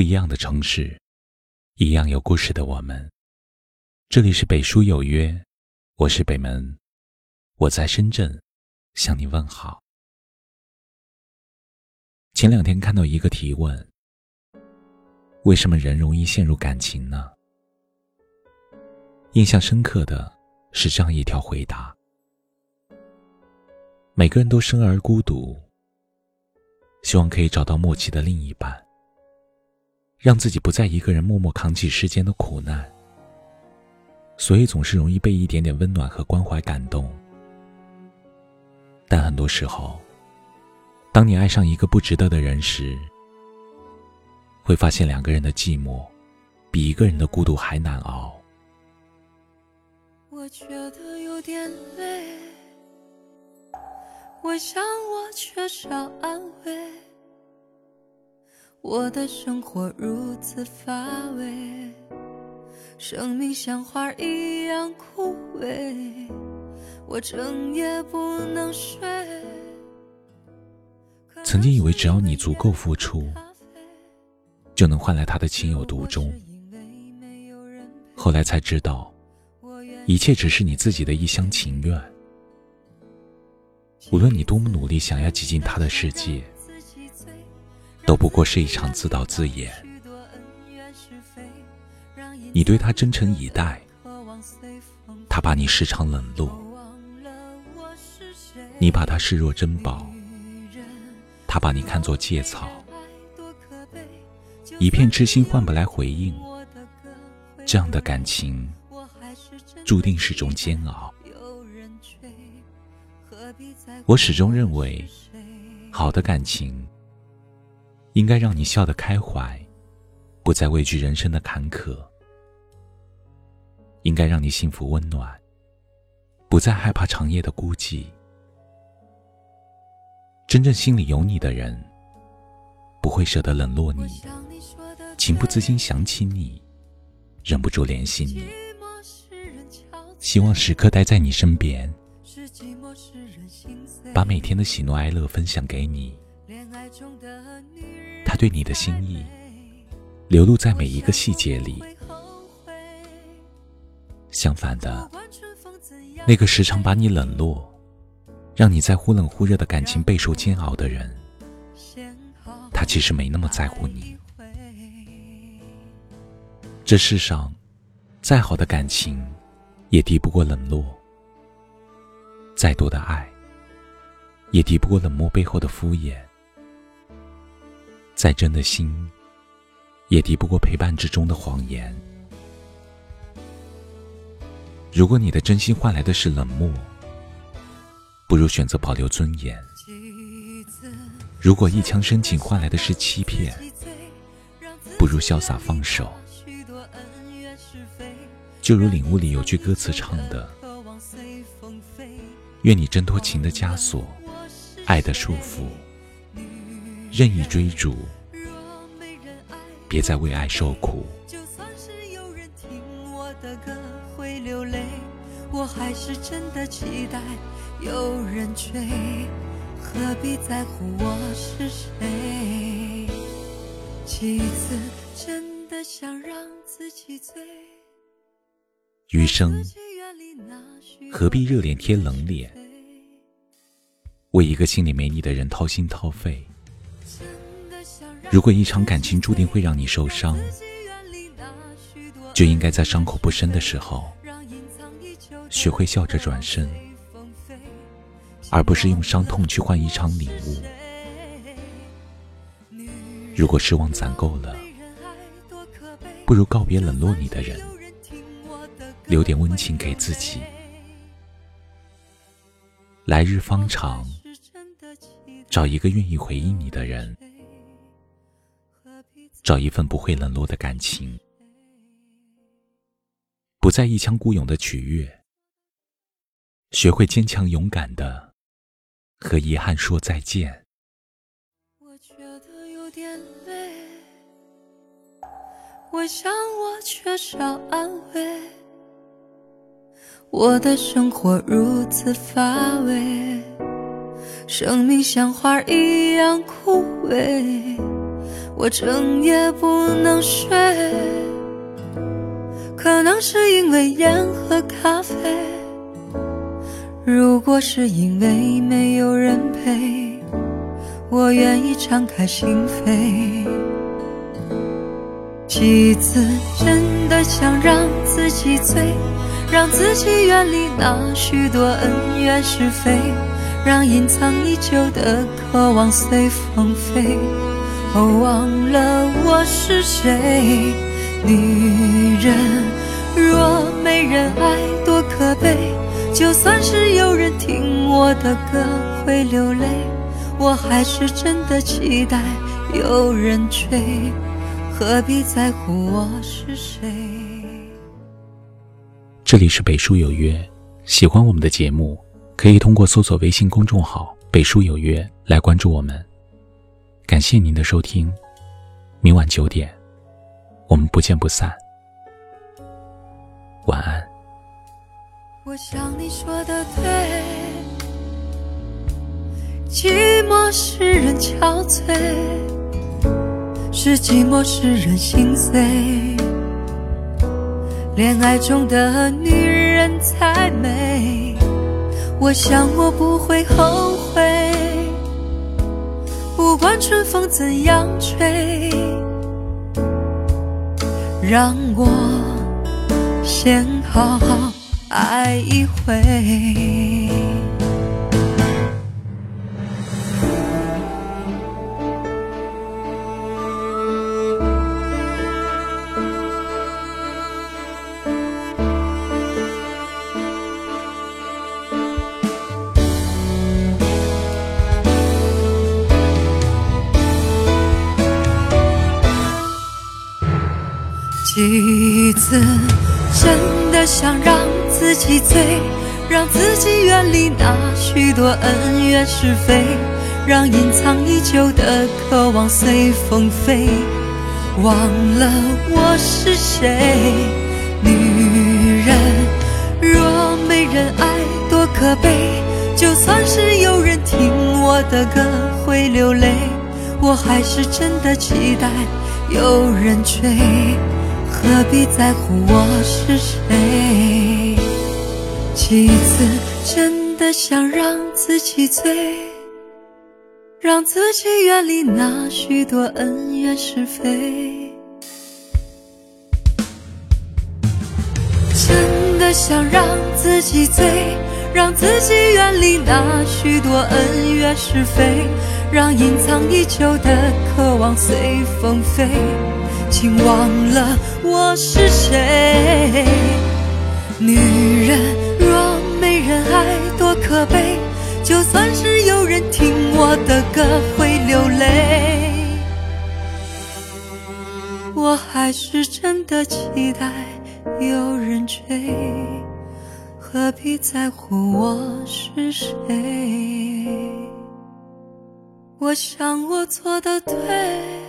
不一样的城市，一样有故事的我们。这里是北书有约，我是北门，我在深圳向你问好。前两天看到一个提问：为什么人容易陷入感情呢？印象深刻的是这样一条回答：每个人都生而孤独，希望可以找到默契的另一半。让自己不再一个人默默扛起世间的苦难，所以总是容易被一点点温暖和关怀感动。但很多时候，当你爱上一个不值得的人时，会发现两个人的寂寞，比一个人的孤独还难熬。我觉得有点累，我想我缺少安慰。我的生活如此乏味，生命像花一样枯萎，我整夜不能睡。曾经以为只要你足够付出，就能换来他的情有独钟。后来才知道，一切只是你自己的一厢情愿。无论你多么努力，想要挤进他的世界。都不过是一场自导自演。你对他真诚以待，他把你时常冷落；你把他视若珍宝，他把你看作芥草。一片痴心换不来回应，这样的感情注定是种煎熬。我始终认为，好的感情。应该让你笑得开怀，不再畏惧人生的坎坷；应该让你幸福温暖，不再害怕长夜的孤寂。真正心里有你的人，不会舍得冷落你，情不自禁想起你，忍不住联系你，希望时刻待在你身边，把每天的喜怒哀乐分享给你。对你的心意，流露在每一个细节里。相反的，那个时常把你冷落，让你在忽冷忽热的感情备受煎熬的人，他其实没那么在乎你。这世上，再好的感情，也敌不过冷落；再多的爱，也敌不过冷漠背后的敷衍。再真的心，也敌不过陪伴之中的谎言。如果你的真心换来的是冷漠，不如选择保留尊严；如果一腔深情换来的是欺骗，不如潇洒放手。就如领悟里有句歌词唱的：“愿你挣脱情的枷锁，爱的束缚。”任意追逐，别再为爱受苦。就算是有人听我的歌会流泪，我还是真的期待有人追。何必在乎我是谁？几次真的想让自己醉。余生何必热脸贴冷脸，为一个心里没你的人掏心掏肺？如果一场感情注定会让你受伤，就应该在伤口不深的时候，学会笑着转身，而不是用伤痛去换一场领悟。如果失望攒够了，不如告别冷落你的人，留点温情给自己。来日方长，找一个愿意回应你的人。找一份不会冷落的感情，不再一腔孤勇的取悦，学会坚强勇敢的和遗憾说再见。我觉得有点累，我想我缺少安慰，我的生活如此乏味，生命像花一样枯萎。我整夜不能睡，可能是因为烟和咖啡。如果是因为没有人陪，我愿意敞开心扉。几次真的想让自己醉，让自己远离那许多恩怨是非，让隐藏已久的渴望随风飞。哦，忘了我是谁。女人若没人爱，多可悲。就算是有人听我的歌会流泪，我还是真的期待有人追。何必在乎我是谁？这里是北书有约，喜欢我们的节目，可以通过搜索微信公众号“北书有约”来关注我们。感谢您的收听，明晚九点，我们不见不散。晚安。我想你说的对，寂寞使人憔悴，是寂寞使人心碎。恋爱中的女人才美，我想我不会后悔。不管春风怎样吹，让我先好好爱一回。几次真的想让自己醉，让自己远离那许多恩怨是非，让隐藏已久的渴望随风飞，忘了我是谁。女人若没人爱，多可悲。就算是有人听我的歌会流泪，我还是真的期待有人追。何必在乎我是谁？几次真的想让自己醉，让自己远离那许多恩怨是非。真的想让自己醉，让自己远离那许多恩怨是非，让隐藏已久的渴望随风飞。请忘了我是谁。女人若没人爱，多可悲。就算是有人听我的歌会流泪，我还是真的期待有人追。何必在乎我是谁？我想我做的对。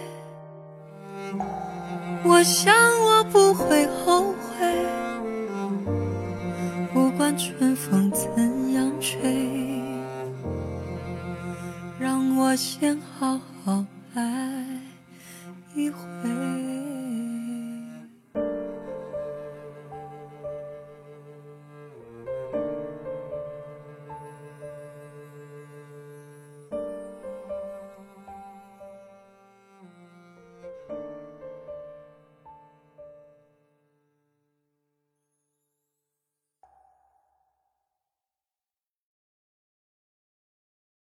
我想我不会后悔，不管春风怎样吹，让我先好好爱一回。